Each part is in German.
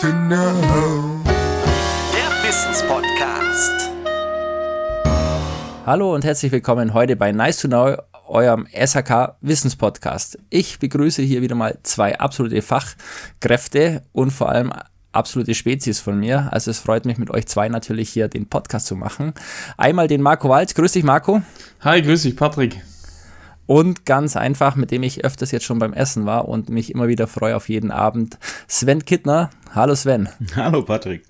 to know. Der Wissenspodcast. Hallo und herzlich willkommen heute bei Nice to Know, eurem SHK Wissenspodcast. Ich begrüße hier wieder mal zwei absolute Fachkräfte und vor allem absolute Spezies von mir. Also es freut mich mit euch zwei natürlich hier den Podcast zu machen. Einmal den Marco Walz. Grüß dich, Marco. Hi, grüß dich, Patrick. Und ganz einfach, mit dem ich öfters jetzt schon beim Essen war und mich immer wieder freue auf jeden Abend, Sven Kittner. Hallo Sven. Hallo Patrick.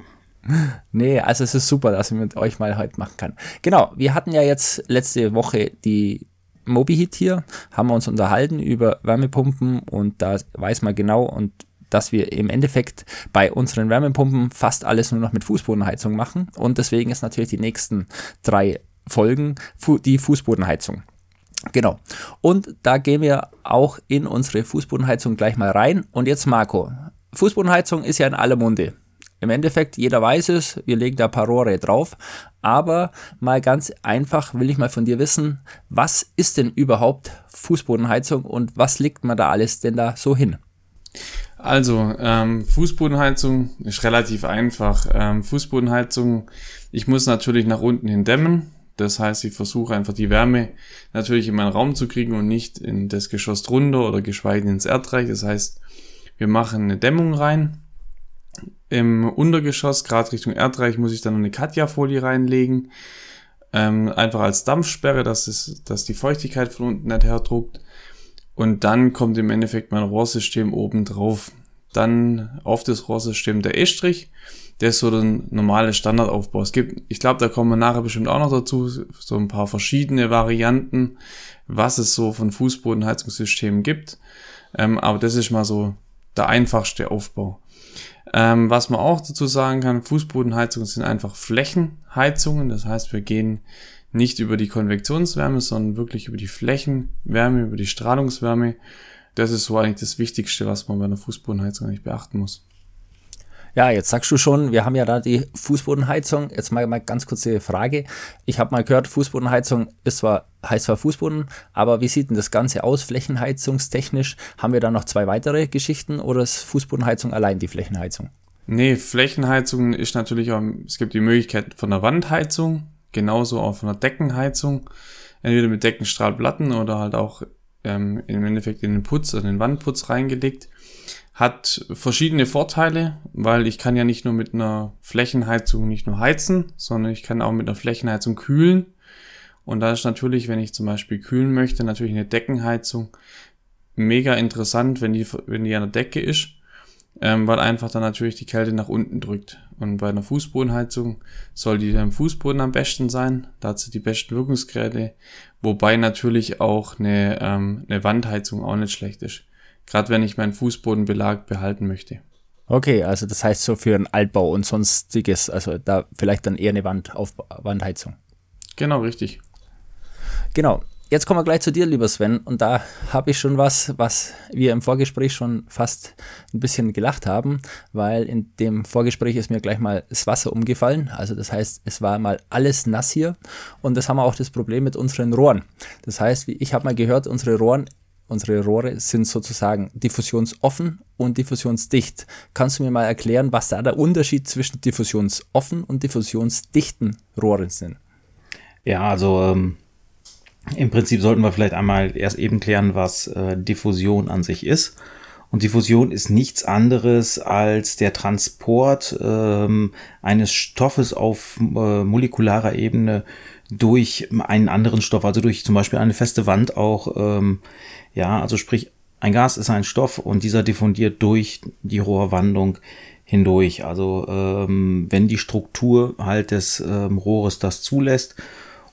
Nee, also es ist super, dass ich mit euch mal heute machen kann. Genau, wir hatten ja jetzt letzte Woche die Mobihit hier, haben wir uns unterhalten über Wärmepumpen und da weiß man genau und dass wir im Endeffekt bei unseren Wärmepumpen fast alles nur noch mit Fußbodenheizung machen und deswegen ist natürlich die nächsten drei Folgen die Fußbodenheizung. Genau. Und da gehen wir auch in unsere Fußbodenheizung gleich mal rein. Und jetzt Marco. Fußbodenheizung ist ja in aller Munde. Im Endeffekt, jeder weiß es, wir legen da ein paar Rohre drauf. Aber mal ganz einfach will ich mal von dir wissen, was ist denn überhaupt Fußbodenheizung und was legt man da alles denn da so hin? Also, ähm, Fußbodenheizung ist relativ einfach. Ähm, Fußbodenheizung, ich muss natürlich nach unten hin dämmen. Das heißt, ich versuche einfach die Wärme natürlich in meinen Raum zu kriegen und nicht in das Geschoss drunter oder geschweige denn ins Erdreich. Das heißt, wir machen eine Dämmung rein. Im Untergeschoss, gerade Richtung Erdreich, muss ich dann eine Katja-Folie reinlegen. Ähm, einfach als Dampfsperre, dass, es, dass die Feuchtigkeit von unten nicht herdruckt. Und dann kommt im Endeffekt mein Rohrsystem oben drauf. Dann auf das Rohrsystem der Estrich. Der ist so der normale Standardaufbau. Es gibt, ich glaube, da kommen wir nachher bestimmt auch noch dazu, so ein paar verschiedene Varianten, was es so von Fußbodenheizungssystemen gibt. Ähm, aber das ist mal so der einfachste Aufbau. Ähm, was man auch dazu sagen kann, Fußbodenheizungen sind einfach Flächenheizungen. Das heißt, wir gehen nicht über die Konvektionswärme, sondern wirklich über die Flächenwärme, über die Strahlungswärme. Das ist so eigentlich das Wichtigste, was man bei einer Fußbodenheizung eigentlich beachten muss. Ja, jetzt sagst du schon, wir haben ja da die Fußbodenheizung. Jetzt mal, mal ganz kurze Frage. Ich habe mal gehört, Fußbodenheizung ist zwar, heißt zwar Fußboden, aber wie sieht denn das Ganze aus, flächenheizungstechnisch? Haben wir da noch zwei weitere Geschichten oder ist Fußbodenheizung allein die Flächenheizung? Nee, Flächenheizung ist natürlich auch, es gibt die Möglichkeit von der Wandheizung, genauso auch von der Deckenheizung. Entweder mit Deckenstrahlplatten oder halt auch ähm, im Endeffekt in den Putz, also in den Wandputz reingelegt hat verschiedene Vorteile, weil ich kann ja nicht nur mit einer Flächenheizung nicht nur heizen, sondern ich kann auch mit einer Flächenheizung kühlen. Und da ist natürlich, wenn ich zum Beispiel kühlen möchte, natürlich eine Deckenheizung mega interessant, wenn die, wenn die an der Decke ist, ähm, weil einfach dann natürlich die Kälte nach unten drückt. Und bei einer Fußbodenheizung soll die am Fußboden am besten sein. Da hat sie die besten Wirkungsgrade, wobei natürlich auch eine, ähm, eine Wandheizung auch nicht schlecht ist. Gerade wenn ich meinen Fußbodenbelag behalten möchte. Okay, also das heißt so für einen Altbau und sonstiges, also da vielleicht dann eher eine Wand auf Wandheizung. Genau, richtig. Genau. Jetzt kommen wir gleich zu dir, lieber Sven. Und da habe ich schon was, was wir im Vorgespräch schon fast ein bisschen gelacht haben, weil in dem Vorgespräch ist mir gleich mal das Wasser umgefallen. Also das heißt, es war mal alles nass hier. Und das haben wir auch das Problem mit unseren Rohren. Das heißt, ich habe mal gehört, unsere Rohren unsere Rohre sind sozusagen diffusionsoffen und diffusionsdicht. Kannst du mir mal erklären, was da der Unterschied zwischen diffusionsoffen und diffusionsdichten Rohren sind? Ja, also ähm, im Prinzip sollten wir vielleicht einmal erst eben klären, was äh, Diffusion an sich ist. Und Diffusion ist nichts anderes als der Transport ähm, eines Stoffes auf äh, molekularer Ebene durch einen anderen Stoff, also durch zum Beispiel eine feste Wand auch ähm, ja, also sprich, ein Gas ist ein Stoff und dieser diffundiert durch die Rohrwandung hindurch. Also ähm, wenn die Struktur halt des ähm, Rohres das zulässt.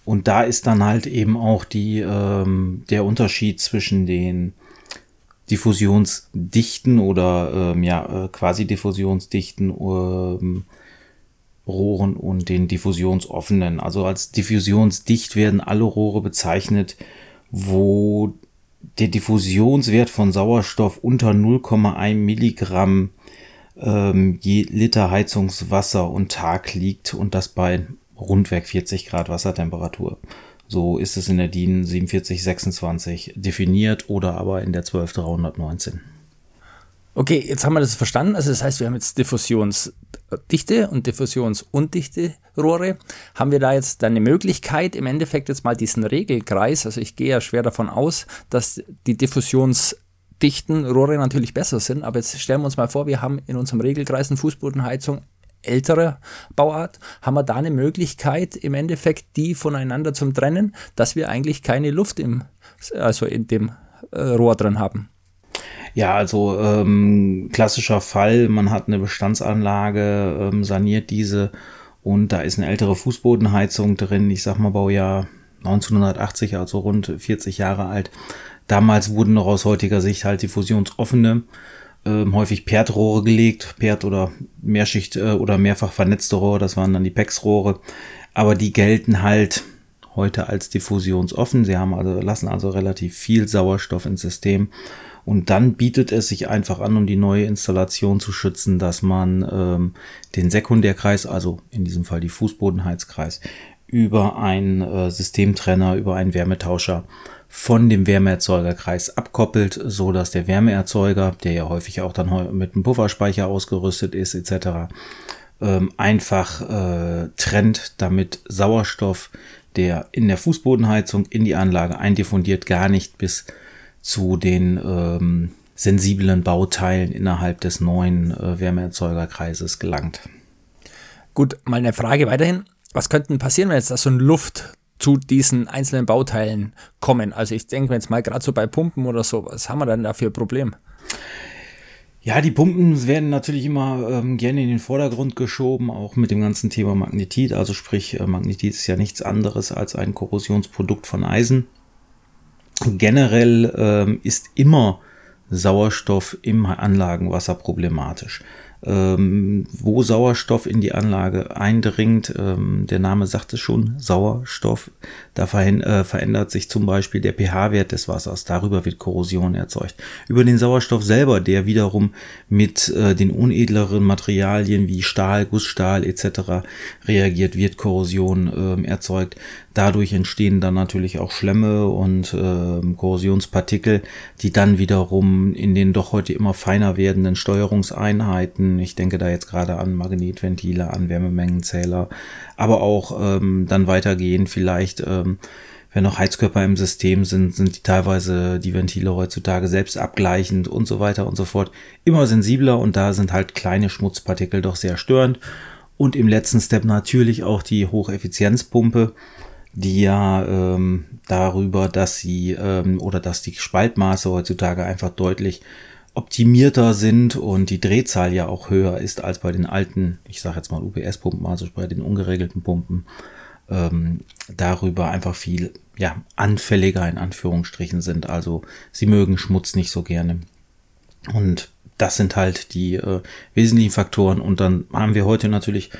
Und da ist dann halt eben auch die, ähm, der Unterschied zwischen den diffusionsdichten oder ähm, ja, äh, quasi diffusionsdichten ähm, Rohren und den diffusionsoffenen. Also als diffusionsdicht werden alle Rohre bezeichnet, wo der Diffusionswert von Sauerstoff unter 0,1 Milligramm ähm, je Liter Heizungswasser und Tag liegt und das bei rundweg 40 Grad Wassertemperatur. So ist es in der DIN 4726 definiert oder aber in der 12319. Okay, jetzt haben wir das verstanden. Also das heißt, wir haben jetzt diffusionsdichte und diffusionsundichte Rohre. Haben wir da jetzt dann eine Möglichkeit, im Endeffekt jetzt mal diesen Regelkreis, also ich gehe ja schwer davon aus, dass die diffusionsdichten Rohre natürlich besser sind, aber jetzt stellen wir uns mal vor, wir haben in unserem Regelkreis eine Fußbodenheizung ältere Bauart, haben wir da eine Möglichkeit, im Endeffekt die voneinander zum Trennen, dass wir eigentlich keine Luft im, also in dem äh, Rohr drin haben. Ja, also ähm, klassischer Fall, man hat eine Bestandsanlage, ähm, saniert diese und da ist eine ältere Fußbodenheizung drin, ich sag mal Baujahr 1980, also rund 40 Jahre alt. Damals wurden noch aus heutiger Sicht halt die fusionsoffene, ähm, häufig Perdrohre gelegt, Perd oder Mehrschicht äh, oder mehrfach vernetzte Rohre, das waren dann die PEX-Rohre. Aber die gelten halt heute als diffusionsoffen. Sie haben also, lassen also relativ viel Sauerstoff ins System und dann bietet es sich einfach an, um die neue Installation zu schützen, dass man ähm, den Sekundärkreis, also in diesem Fall die Fußbodenheizkreis, über einen äh, Systemtrenner, über einen Wärmetauscher von dem Wärmeerzeugerkreis abkoppelt, so dass der Wärmeerzeuger, der ja häufig auch dann mit einem Pufferspeicher ausgerüstet ist, etc., ähm, einfach äh, trennt, damit Sauerstoff, der in der Fußbodenheizung in die Anlage eindiffundiert, gar nicht bis zu den ähm, sensiblen Bauteilen innerhalb des neuen äh, Wärmeerzeugerkreises gelangt. Gut, mal eine Frage weiterhin. Was könnte passieren, wenn jetzt da so ein Luft zu diesen einzelnen Bauteilen kommen? Also ich denke jetzt mal gerade so bei Pumpen oder so, was haben wir denn da für ein Problem? Ja, die Pumpen werden natürlich immer ähm, gerne in den Vordergrund geschoben, auch mit dem ganzen Thema Magnetit. Also sprich, äh, Magnetit ist ja nichts anderes als ein Korrosionsprodukt von Eisen. Generell ähm, ist immer Sauerstoff im Anlagenwasser problematisch ähm, wo Sauerstoff in die Anlage eindringt. Ähm, der Name sagt es schon, Sauerstoff. Da äh, verändert sich zum Beispiel der pH-Wert des Wassers. Darüber wird Korrosion erzeugt. Über den Sauerstoff selber, der wiederum mit äh, den unedleren Materialien wie Stahl, Gussstahl etc. reagiert, wird Korrosion äh, erzeugt. Dadurch entstehen dann natürlich auch Schlemme und äh, Korrosionspartikel, die dann wiederum in den doch heute immer feiner werdenden Steuerungseinheiten, ich denke da jetzt gerade an Magnetventile, an Wärmemengenzähler, aber auch ähm, dann weitergehen vielleicht, ähm, wenn noch Heizkörper im System sind, sind die teilweise die Ventile heutzutage selbst abgleichend und so weiter und so fort immer sensibler und da sind halt kleine Schmutzpartikel doch sehr störend. Und im letzten Step natürlich auch die Hocheffizienzpumpe die ja ähm, darüber, dass sie ähm, oder dass die Spaltmaße heutzutage einfach deutlich optimierter sind und die Drehzahl ja auch höher ist als bei den alten, ich sage jetzt mal UPS-Pumpen, also bei den ungeregelten Pumpen, ähm, darüber einfach viel ja, anfälliger in Anführungsstrichen sind. Also sie mögen Schmutz nicht so gerne. Und das sind halt die äh, wesentlichen Faktoren. Und dann haben wir heute natürlich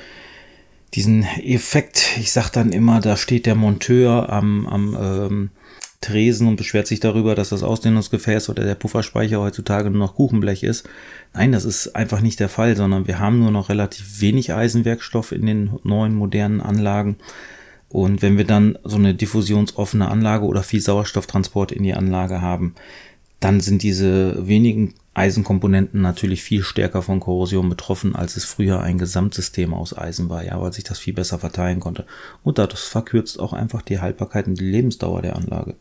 diesen Effekt, ich sag dann immer, da steht der Monteur am, am ähm, Tresen und beschwert sich darüber, dass das Ausdehnungsgefäß oder der Pufferspeicher heutzutage nur noch Kuchenblech ist. Nein, das ist einfach nicht der Fall, sondern wir haben nur noch relativ wenig Eisenwerkstoff in den neuen modernen Anlagen. Und wenn wir dann so eine diffusionsoffene Anlage oder viel Sauerstofftransport in die Anlage haben, dann sind diese wenigen Eisenkomponenten natürlich viel stärker von Korrosion betroffen, als es früher ein Gesamtsystem aus Eisen war, ja, weil sich das viel besser verteilen konnte. Und das verkürzt auch einfach die Haltbarkeit und die Lebensdauer der Anlage.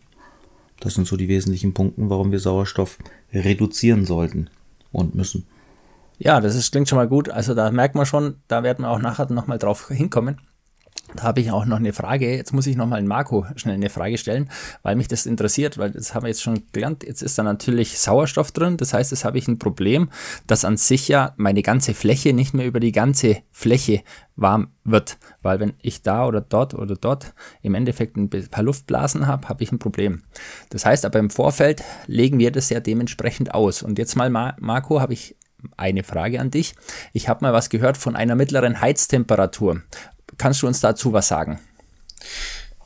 Das sind so die wesentlichen Punkte, warum wir Sauerstoff reduzieren sollten und müssen. Ja, das ist, klingt schon mal gut. Also da merkt man schon, da werden wir auch nachher nochmal drauf hinkommen. Da habe ich auch noch eine Frage. Jetzt muss ich nochmal Marco schnell eine Frage stellen, weil mich das interessiert, weil das haben wir jetzt schon gelernt. Jetzt ist da natürlich Sauerstoff drin. Das heißt, jetzt habe ich ein Problem, dass an sich ja meine ganze Fläche nicht mehr über die ganze Fläche warm wird. Weil wenn ich da oder dort oder dort im Endeffekt ein paar Luftblasen habe, habe ich ein Problem. Das heißt aber im Vorfeld legen wir das ja dementsprechend aus. Und jetzt mal, Marco, habe ich eine Frage an dich. Ich habe mal was gehört von einer mittleren Heiztemperatur. Kannst du uns dazu was sagen?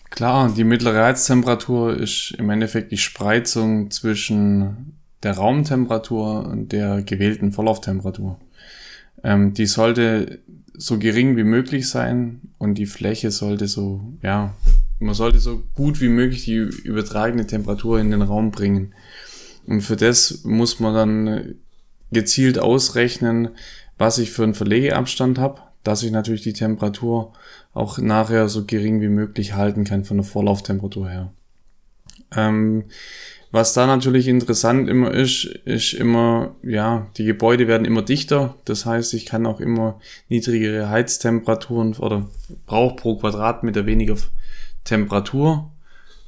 Klar, die mittlere Heiztemperatur ist im Endeffekt die Spreizung zwischen der Raumtemperatur und der gewählten Vorlauftemperatur. Ähm, die sollte so gering wie möglich sein und die Fläche sollte so, ja, man sollte so gut wie möglich die übertragene Temperatur in den Raum bringen. Und für das muss man dann gezielt ausrechnen, was ich für einen Verlegeabstand habe, dass ich natürlich die Temperatur auch nachher so gering wie möglich halten kann von der Vorlauftemperatur her. Ähm, was da natürlich interessant immer ist, ist immer, ja, die Gebäude werden immer dichter. Das heißt, ich kann auch immer niedrigere Heiztemperaturen oder brauche pro Quadratmeter weniger Temperatur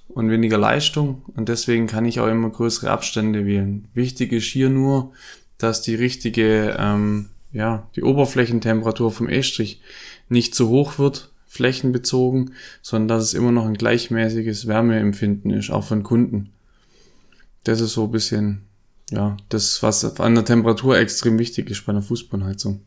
und weniger Leistung. Und deswegen kann ich auch immer größere Abstände wählen. Wichtig ist hier nur, dass die richtige, ähm, ja, die Oberflächentemperatur vom Estrich nicht zu hoch wird, flächenbezogen, sondern dass es immer noch ein gleichmäßiges Wärmeempfinden ist, auch von Kunden. Das ist so ein bisschen, ja, das, was an der Temperatur extrem wichtig ist bei einer Fußbodenheizung.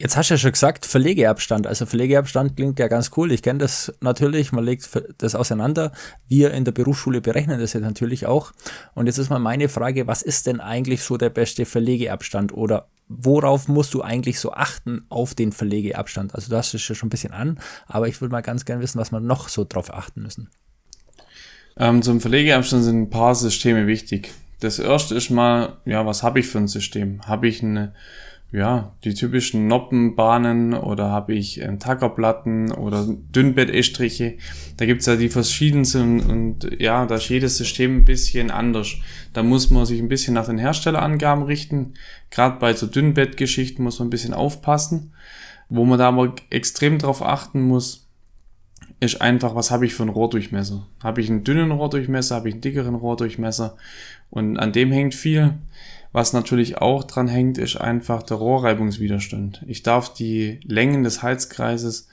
Jetzt hast du ja schon gesagt, Verlegeabstand. Also Verlegeabstand klingt ja ganz cool. Ich kenne das natürlich, man legt das auseinander. Wir in der Berufsschule berechnen das ja natürlich auch. Und jetzt ist mal meine Frage, was ist denn eigentlich so der beste Verlegeabstand oder worauf musst du eigentlich so achten auf den Verlegeabstand? Also du hast es ja schon ein bisschen an, aber ich würde mal ganz gerne wissen, was wir noch so drauf achten müssen. Ähm, zum Verlegeabstand sind ein paar Systeme wichtig. Das erste ist mal, ja, was habe ich für ein System? Habe ich eine, ja, die typischen Noppenbahnen oder habe ich ähm, Tackerplatten oder Dünnbettestriche? Da gibt's ja die verschiedensten und ja, da ist jedes System ein bisschen anders. Da muss man sich ein bisschen nach den Herstellerangaben richten. Gerade bei so Dünnbettgeschichten muss man ein bisschen aufpassen. Wo man da aber extrem drauf achten muss, ist einfach, was habe ich für einen Rohrdurchmesser? Habe ich einen dünnen Rohrdurchmesser, habe ich einen dickeren Rohrdurchmesser? Und an dem hängt viel. Was natürlich auch dran hängt, ist einfach der Rohrreibungswiderstand. Ich darf die Längen des Heizkreises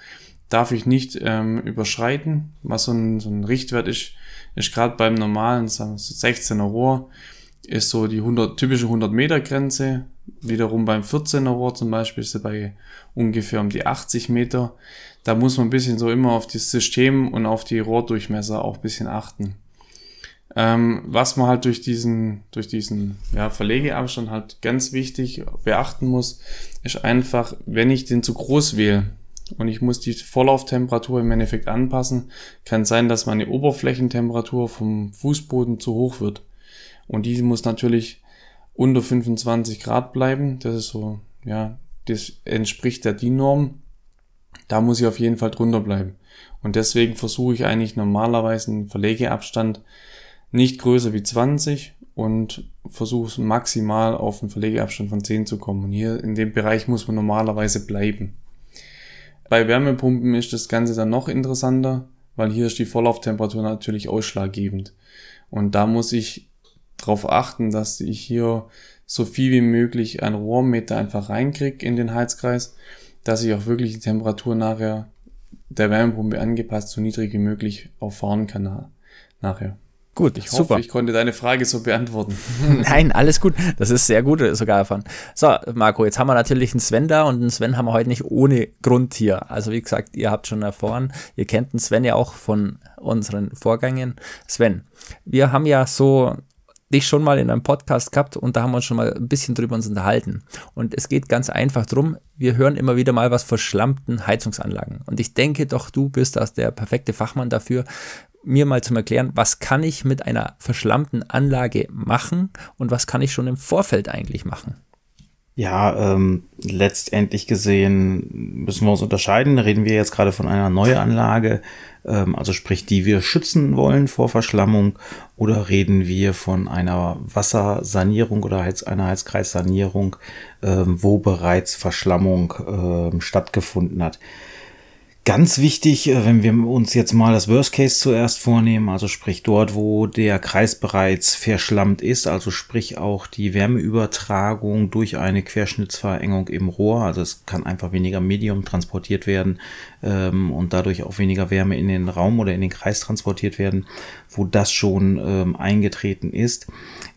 darf ich nicht ähm, überschreiten. Was so ein, so ein Richtwert ist, ist gerade beim normalen wir, 16er Rohr, ist so die 100, typische 100 Meter Grenze. Wiederum beim 14er Rohr zum Beispiel ist sie bei ungefähr um die 80 Meter da muss man ein bisschen so immer auf das System und auf die Rohrdurchmesser auch ein bisschen achten. Ähm, was man halt durch diesen, durch diesen ja, Verlegeabstand halt ganz wichtig beachten muss, ist einfach, wenn ich den zu groß wähle und ich muss die Vorlauftemperatur im Endeffekt anpassen, kann sein, dass meine Oberflächentemperatur vom Fußboden zu hoch wird. Und die muss natürlich unter 25 Grad bleiben. Das ist so, ja, das entspricht der DIN-Norm. Da muss ich auf jeden Fall drunter bleiben. Und deswegen versuche ich eigentlich normalerweise einen Verlegeabstand nicht größer wie 20 und versuche maximal auf einen Verlegeabstand von 10 zu kommen. Und hier in dem Bereich muss man normalerweise bleiben. Bei Wärmepumpen ist das Ganze dann noch interessanter, weil hier ist die Vorlauftemperatur natürlich ausschlaggebend. Und da muss ich darauf achten, dass ich hier so viel wie möglich ein Rohrmeter einfach reinkriege in den Heizkreis dass ich auch wirklich die Temperatur nachher der Wärmepumpe angepasst so niedrig wie möglich auch fahren kann na nachher. Gut, ich hoffe, super. ich konnte deine Frage so beantworten. Nein, alles gut. Das ist sehr gut sogar davon. So, Marco, jetzt haben wir natürlich einen Sven da und einen Sven haben wir heute nicht ohne Grund hier. Also wie gesagt, ihr habt schon erfahren, ihr kennt den Sven ja auch von unseren Vorgängen. Sven, wir haben ja so dich schon mal in einem Podcast gehabt und da haben wir uns schon mal ein bisschen drüber uns unterhalten. Und es geht ganz einfach drum, wir hören immer wieder mal was verschlammten Heizungsanlagen. Und ich denke doch, du bist das der perfekte Fachmann dafür, mir mal zum Erklären, was kann ich mit einer verschlammten Anlage machen und was kann ich schon im Vorfeld eigentlich machen? Ja, ähm, letztendlich gesehen müssen wir uns unterscheiden. Reden wir jetzt gerade von einer Neuanlage, ähm, also sprich, die wir schützen wollen vor Verschlammung, oder reden wir von einer Wassersanierung oder Heiz einer Heizkreissanierung, ähm, wo bereits Verschlammung ähm, stattgefunden hat. Ganz wichtig, äh, wenn wir uns jetzt mal das Worst Case zuerst vornehmen, also sprich dort, wo der Kreis bereits verschlammt ist, also sprich auch die Wärmeübertragung durch eine Querschnittsverengung im Rohr, also es kann einfach weniger Medium transportiert werden ähm, und dadurch auch weniger Wärme in den Raum oder in den Kreis transportiert werden, wo das schon ähm, eingetreten ist,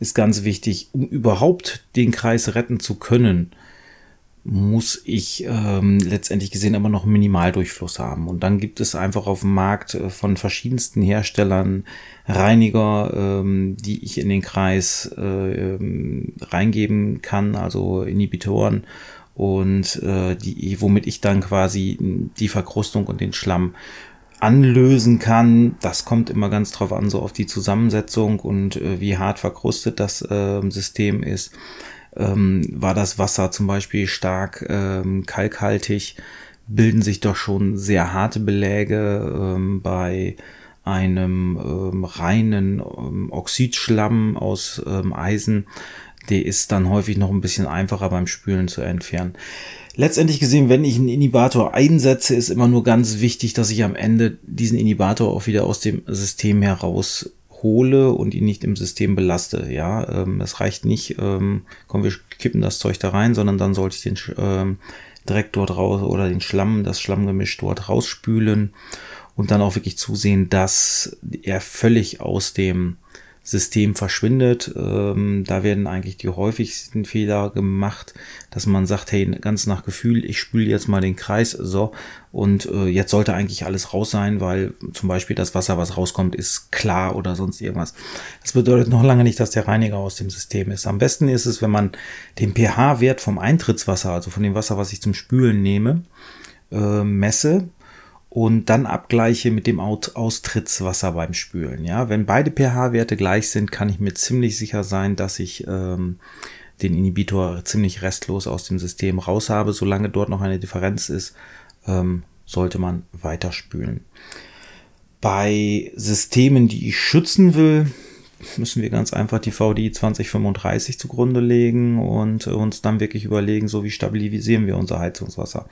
ist ganz wichtig, um überhaupt den Kreis retten zu können muss ich ähm, letztendlich gesehen immer noch Minimaldurchfluss haben. Und dann gibt es einfach auf dem Markt äh, von verschiedensten Herstellern Reiniger, ähm, die ich in den Kreis äh, ähm, reingeben kann, also Inhibitoren und äh, die, womit ich dann quasi die Verkrustung und den Schlamm anlösen kann. Das kommt immer ganz drauf an, so auf die Zusammensetzung und äh, wie hart verkrustet das äh, System ist. Ähm, war das Wasser zum Beispiel stark ähm, kalkhaltig, bilden sich doch schon sehr harte Beläge ähm, bei einem ähm, reinen ähm, Oxidschlamm aus ähm, Eisen. Der ist dann häufig noch ein bisschen einfacher beim Spülen zu entfernen. Letztendlich gesehen, wenn ich einen Inhibitor einsetze, ist immer nur ganz wichtig, dass ich am Ende diesen Inhibitor auch wieder aus dem System heraus hole und ihn nicht im System belaste. Ja, ähm, es reicht nicht, ähm, komm, wir kippen das Zeug da rein, sondern dann sollte ich den ähm, direkt dort raus oder den Schlamm, das Schlammgemisch dort rausspülen und dann auch wirklich zusehen, dass er völlig aus dem System verschwindet. Ähm, da werden eigentlich die häufigsten Fehler gemacht, dass man sagt, hey, ganz nach Gefühl, ich spüle jetzt mal den Kreis, so, und äh, jetzt sollte eigentlich alles raus sein, weil zum Beispiel das Wasser, was rauskommt, ist klar oder sonst irgendwas. Das bedeutet noch lange nicht, dass der Reiniger aus dem System ist. Am besten ist es, wenn man den pH-Wert vom Eintrittswasser, also von dem Wasser, was ich zum Spülen nehme, äh, messe und dann abgleiche mit dem Austrittswasser beim Spülen. Ja, wenn beide pH-Werte gleich sind, kann ich mir ziemlich sicher sein, dass ich ähm, den Inhibitor ziemlich restlos aus dem System raus habe. Solange dort noch eine Differenz ist, ähm, sollte man weiter spülen. Bei Systemen, die ich schützen will, müssen wir ganz einfach die VDI 2035 zugrunde legen und uns dann wirklich überlegen, so wie stabilisieren wir unser Heizungswasser.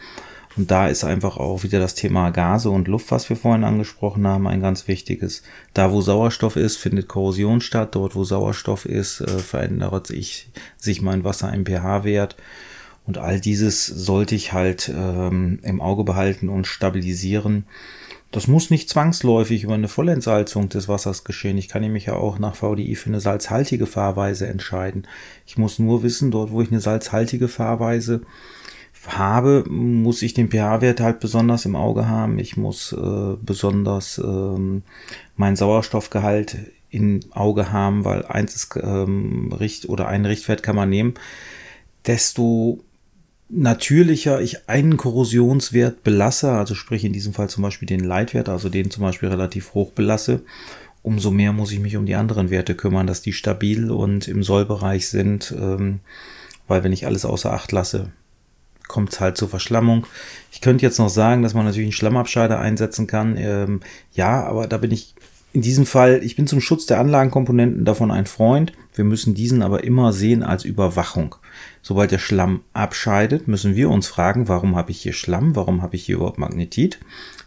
Und da ist einfach auch wieder das Thema Gase und Luft, was wir vorhin angesprochen haben, ein ganz wichtiges. Da, wo Sauerstoff ist, findet Korrosion statt. Dort, wo Sauerstoff ist, äh, verändert sich, sich mein Wasser im pH-Wert. Und all dieses sollte ich halt ähm, im Auge behalten und stabilisieren. Das muss nicht zwangsläufig über eine Vollentsalzung des Wassers geschehen. Ich kann mich ja auch nach VDI für eine salzhaltige Fahrweise entscheiden. Ich muss nur wissen, dort wo ich eine salzhaltige Fahrweise habe, muss ich den pH-Wert halt besonders im Auge haben. Ich muss äh, besonders ähm, meinen Sauerstoffgehalt im Auge haben, weil eins ist ähm, Richt oder einen Richtwert kann man nehmen. Desto natürlicher ich einen Korrosionswert belasse, also sprich in diesem Fall zum Beispiel den Leitwert, also den zum Beispiel relativ hoch belasse, umso mehr muss ich mich um die anderen Werte kümmern, dass die stabil und im Sollbereich sind, ähm, weil wenn ich alles außer Acht lasse, kommt es halt zur Verschlammung. Ich könnte jetzt noch sagen, dass man natürlich einen Schlammabscheider einsetzen kann. Ähm, ja, aber da bin ich in diesem Fall, ich bin zum Schutz der Anlagenkomponenten davon ein Freund. Wir müssen diesen aber immer sehen als Überwachung. Sobald der Schlamm abscheidet, müssen wir uns fragen, warum habe ich hier Schlamm? Warum habe ich hier überhaupt Magnetit?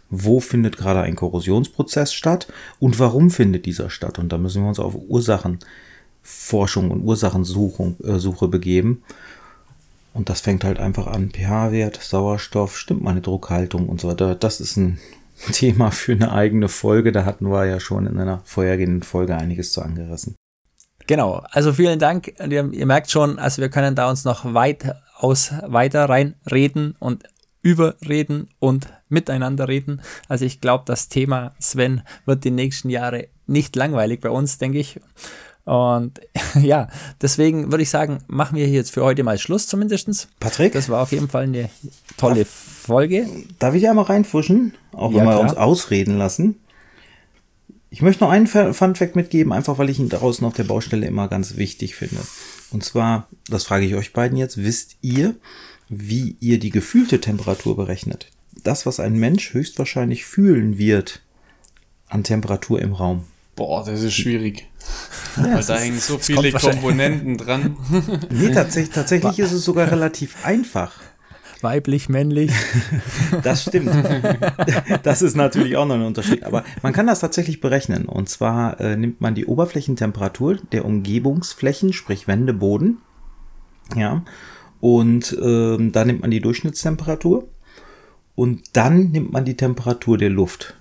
Wo findet gerade ein Korrosionsprozess statt? Und warum findet dieser statt? Und da müssen wir uns auf Ursachenforschung und Ursachensuche äh, begeben. Und das fängt halt einfach an. pH-Wert, Sauerstoff, stimmt meine Druckhaltung und so weiter. Das ist ein Thema für eine eigene Folge. Da hatten wir ja schon in einer vorhergehenden Folge einiges zu angerissen. Genau, also vielen Dank. Ihr, ihr merkt schon, also wir können da uns noch weit aus weiter reinreden und überreden und miteinander reden. Also ich glaube, das Thema Sven wird die nächsten Jahre nicht langweilig bei uns, denke ich. Und ja, deswegen würde ich sagen, machen wir hier jetzt für heute mal Schluss zumindest. Patrick? Das war auf jeden Fall eine tolle darf, Folge. Darf ich ja mal reinfuschen? Auch wenn ja, wir uns ausreden lassen. Ich möchte noch einen Fun Fact mitgeben, einfach weil ich ihn draußen auf der Baustelle immer ganz wichtig finde. Und zwar, das frage ich euch beiden jetzt, wisst ihr, wie ihr die gefühlte Temperatur berechnet? Das, was ein Mensch höchstwahrscheinlich fühlen wird an Temperatur im Raum. Boah, das ist schwierig. Ja, Weil da hängen so viele Komponenten dran. Nee, tatsächlich, tatsächlich ist es sogar relativ einfach. Weiblich, männlich. Das stimmt. Das ist natürlich auch noch ein Unterschied. Aber man kann das tatsächlich berechnen. Und zwar äh, nimmt man die Oberflächentemperatur der Umgebungsflächen, sprich Wände, Boden. Ja. Und ähm, dann nimmt man die Durchschnittstemperatur. Und dann nimmt man die Temperatur der Luft.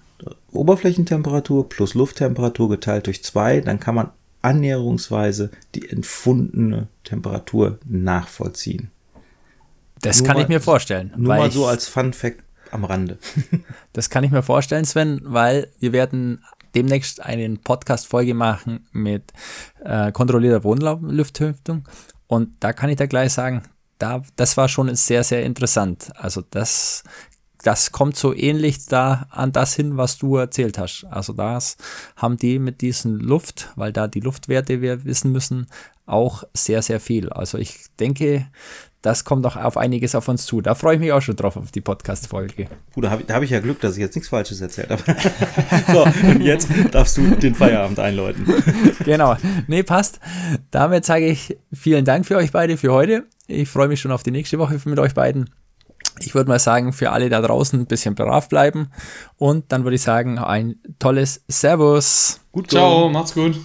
Oberflächentemperatur plus Lufttemperatur geteilt durch zwei, dann kann man annäherungsweise die empfundene Temperatur nachvollziehen. Das nur kann mal, ich mir vorstellen. Nur mal so als Fun Fact am Rande. das kann ich mir vorstellen, Sven, weil wir werden demnächst eine Podcast-Folge machen mit äh, kontrollierter Wohnlufthüftung. Und da kann ich da gleich sagen, da, das war schon sehr, sehr interessant. Also das das kommt so ähnlich da an das hin, was du erzählt hast. Also das haben die mit diesen Luft, weil da die Luftwerte wir wissen müssen, auch sehr, sehr viel. Also ich denke, das kommt auch auf einiges auf uns zu. Da freue ich mich auch schon drauf auf die Podcast-Folge. Puh, da habe ich, hab ich ja Glück, dass ich jetzt nichts Falsches erzählt habe. so, und jetzt darfst du den Feierabend einläuten. genau. Nee, passt. Damit sage ich vielen Dank für euch beide für heute. Ich freue mich schon auf die nächste Woche mit euch beiden. Ich würde mal sagen, für alle da draußen ein bisschen brav bleiben. Und dann würde ich sagen, ein tolles Servus. Gut, ciao, macht's gut.